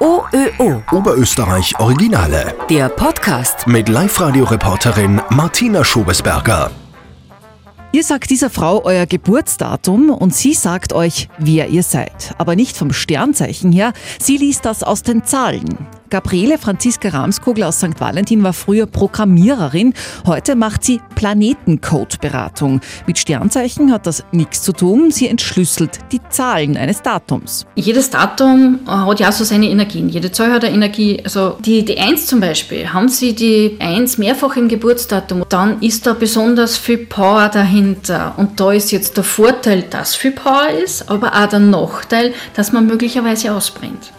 OÖO. Oberösterreich Originale. Der Podcast. Mit Live-Radio-Reporterin Martina Schobesberger. Ihr sagt dieser Frau euer Geburtsdatum und sie sagt euch, wer ihr seid. Aber nicht vom Sternzeichen her, sie liest das aus den Zahlen. Gabriele Franziska Ramskogel aus St. Valentin war früher Programmiererin. Heute macht sie Planetencode-Beratung. Mit Sternzeichen hat das nichts zu tun. Sie entschlüsselt die Zahlen eines Datums. Jedes Datum hat ja so seine Energien. Jede Zahl hat eine Energie. Also die, die 1 zum Beispiel, haben Sie die 1 mehrfach im Geburtsdatum, dann ist da besonders viel Power dahinter. Und da ist jetzt der Vorteil, dass viel Power ist, aber auch der Nachteil, dass man möglicherweise ausbrennt.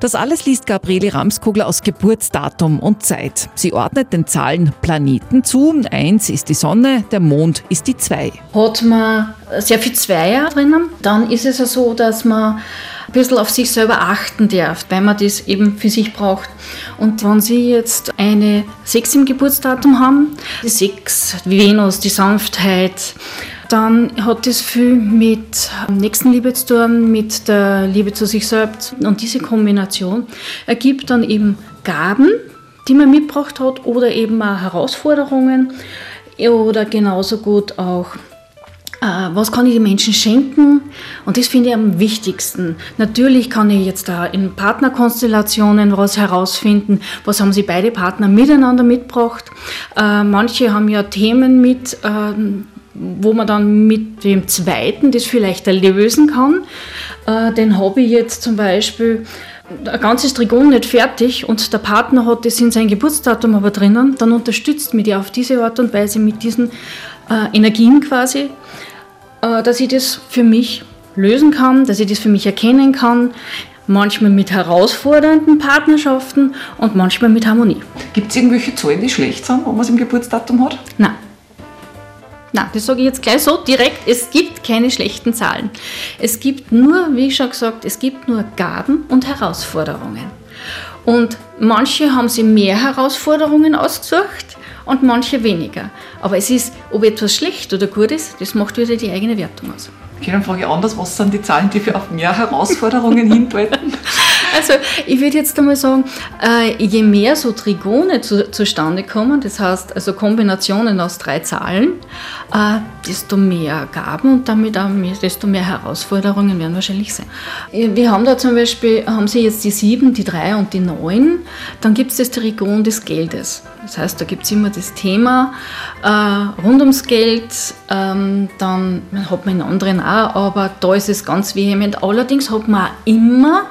Das alles liest Gabriele Ramskogler aus Geburtsdatum und Zeit. Sie ordnet den Zahlen Planeten zu. Eins ist die Sonne, der Mond ist die zwei. Hat man sehr viel Zweier drinnen, dann ist es ja so, dass man ein bisschen auf sich selber achten darf, weil man das eben für sich braucht. Und wenn Sie jetzt eine 6 im Geburtsdatum haben, die 6, Venus, die Sanftheit, dann hat das viel mit Nächstenliebe zu tun, mit der Liebe zu sich selbst. Und diese Kombination ergibt dann eben Gaben, die man mitgebracht hat, oder eben auch Herausforderungen oder genauso gut auch äh, was kann ich den Menschen schenken? Und das finde ich am wichtigsten. Natürlich kann ich jetzt da in Partnerkonstellationen was herausfinden, was haben sie beide Partner miteinander mitgebracht. Äh, manche haben ja Themen mit, ähm, wo man dann mit dem zweiten das vielleicht lösen kann. Äh, den habe ich jetzt zum Beispiel ein ganzes Trigon nicht fertig und der Partner hat das in sein Geburtsdatum aber drinnen, dann unterstützt mich die auf diese Art und Weise mit diesen äh, Energien quasi, äh, dass ich das für mich lösen kann, dass ich das für mich erkennen kann. Manchmal mit herausfordernden Partnerschaften und manchmal mit Harmonie. Gibt es irgendwelche Zahlen, die schlecht sind, wenn man es im Geburtsdatum hat? Nein. Nein, das sage ich jetzt gleich so direkt. Es gibt keine schlechten Zahlen. Es gibt nur, wie schon gesagt, es gibt nur Gaben und Herausforderungen. Und manche haben sie mehr Herausforderungen ausgesucht und manche weniger. Aber es ist, ob etwas schlecht oder gut ist, das macht wieder die eigene Wertung aus. Okay, dann frage ich anders, was sind die Zahlen, die für auf mehr Herausforderungen hindeuten? Also ich würde jetzt einmal sagen, äh, je mehr so Trigone zu, zustande kommen, das heißt also Kombinationen aus drei Zahlen, äh, desto mehr Gaben und damit auch mehr, desto mehr Herausforderungen werden wahrscheinlich sein. Wir haben da zum Beispiel, haben Sie jetzt die sieben, die drei und die neun, dann gibt es das Trigon des Geldes. Das heißt, da gibt es immer das Thema äh, rund ums Geld, ähm, dann hat man in anderen auch, aber da ist es ganz vehement. Allerdings hat man auch immer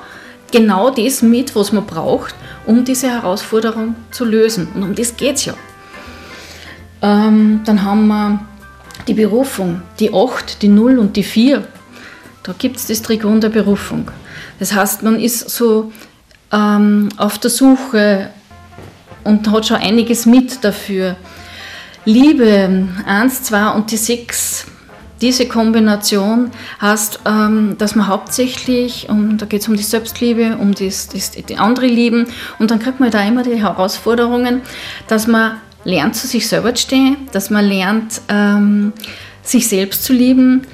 genau das mit, was man braucht, um diese Herausforderung zu lösen. Und um das geht es ja. Ähm, dann haben wir die Berufung, die 8, die 0 und die 4. Da gibt es das Trigon der Berufung. Das heißt, man ist so ähm, auf der Suche und hat schon einiges mit dafür. Liebe, 1, 2 und die 6 diese Kombination heißt, ähm, dass man hauptsächlich, um, da geht es um die Selbstliebe, um das, das, die andere Lieben und dann kriegt man da immer die Herausforderungen, dass man lernt zu sich selber zu stehen, dass man lernt ähm, sich selbst zu lieben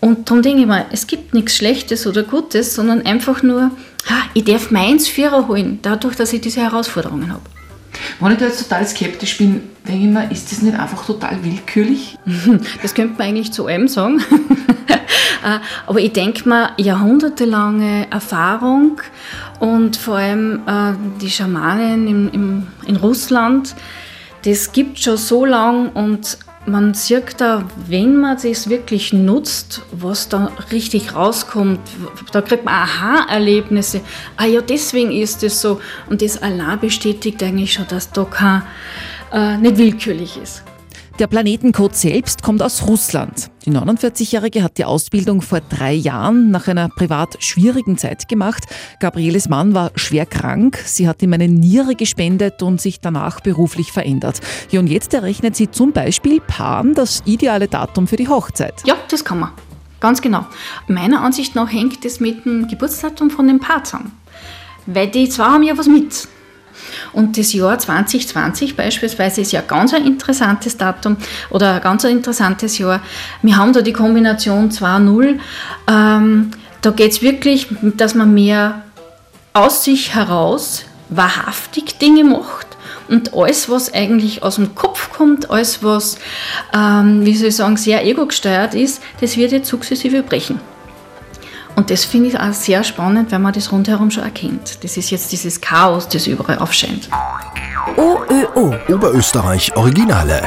und darum denke ich mal, es gibt nichts Schlechtes oder Gutes, sondern einfach nur, ha, ich darf meins Vierer holen, dadurch, dass ich diese Herausforderungen habe. Wenn ich da jetzt total skeptisch bin, denke ich mir, ist das nicht einfach total willkürlich? Das könnte man eigentlich zu allem sagen. Äh, aber ich denke mir, jahrhundertelange Erfahrung und vor allem äh, die Schamanen in Russland, das gibt schon so lang und man sieht da, wenn man das wirklich nutzt, was da richtig rauskommt, da kriegt man Aha-Erlebnisse. Ah ja, deswegen ist es so. Und das allein bestätigt eigentlich schon, dass da kein, äh, nicht willkürlich ist. Der Planetencode selbst kommt aus Russland. Die 49-Jährige hat die Ausbildung vor drei Jahren nach einer privat schwierigen Zeit gemacht. Gabrieles Mann war schwer krank. Sie hat ihm eine Niere gespendet und sich danach beruflich verändert. Ja, und jetzt errechnet sie zum Beispiel Paaren das ideale Datum für die Hochzeit. Ja, das kann man. Ganz genau. Meiner Ansicht nach hängt es mit dem Geburtsdatum von dem Paar zusammen. Weil die zwei haben ja was mit. Und das Jahr 2020 beispielsweise ist ja ganz ein interessantes Datum oder ein ganz interessantes Jahr. Wir haben da die Kombination 2-0. Ähm, da geht es wirklich, dass man mehr aus sich heraus wahrhaftig Dinge macht und alles, was eigentlich aus dem Kopf kommt, alles, was, ähm, wie soll ich sagen, sehr ego-gesteuert ist, das wird jetzt sukzessive brechen. Und das finde ich auch sehr spannend, wenn man das rundherum schon erkennt. Das ist jetzt dieses Chaos, das überall aufscheint. OÖO Oberösterreich Originale.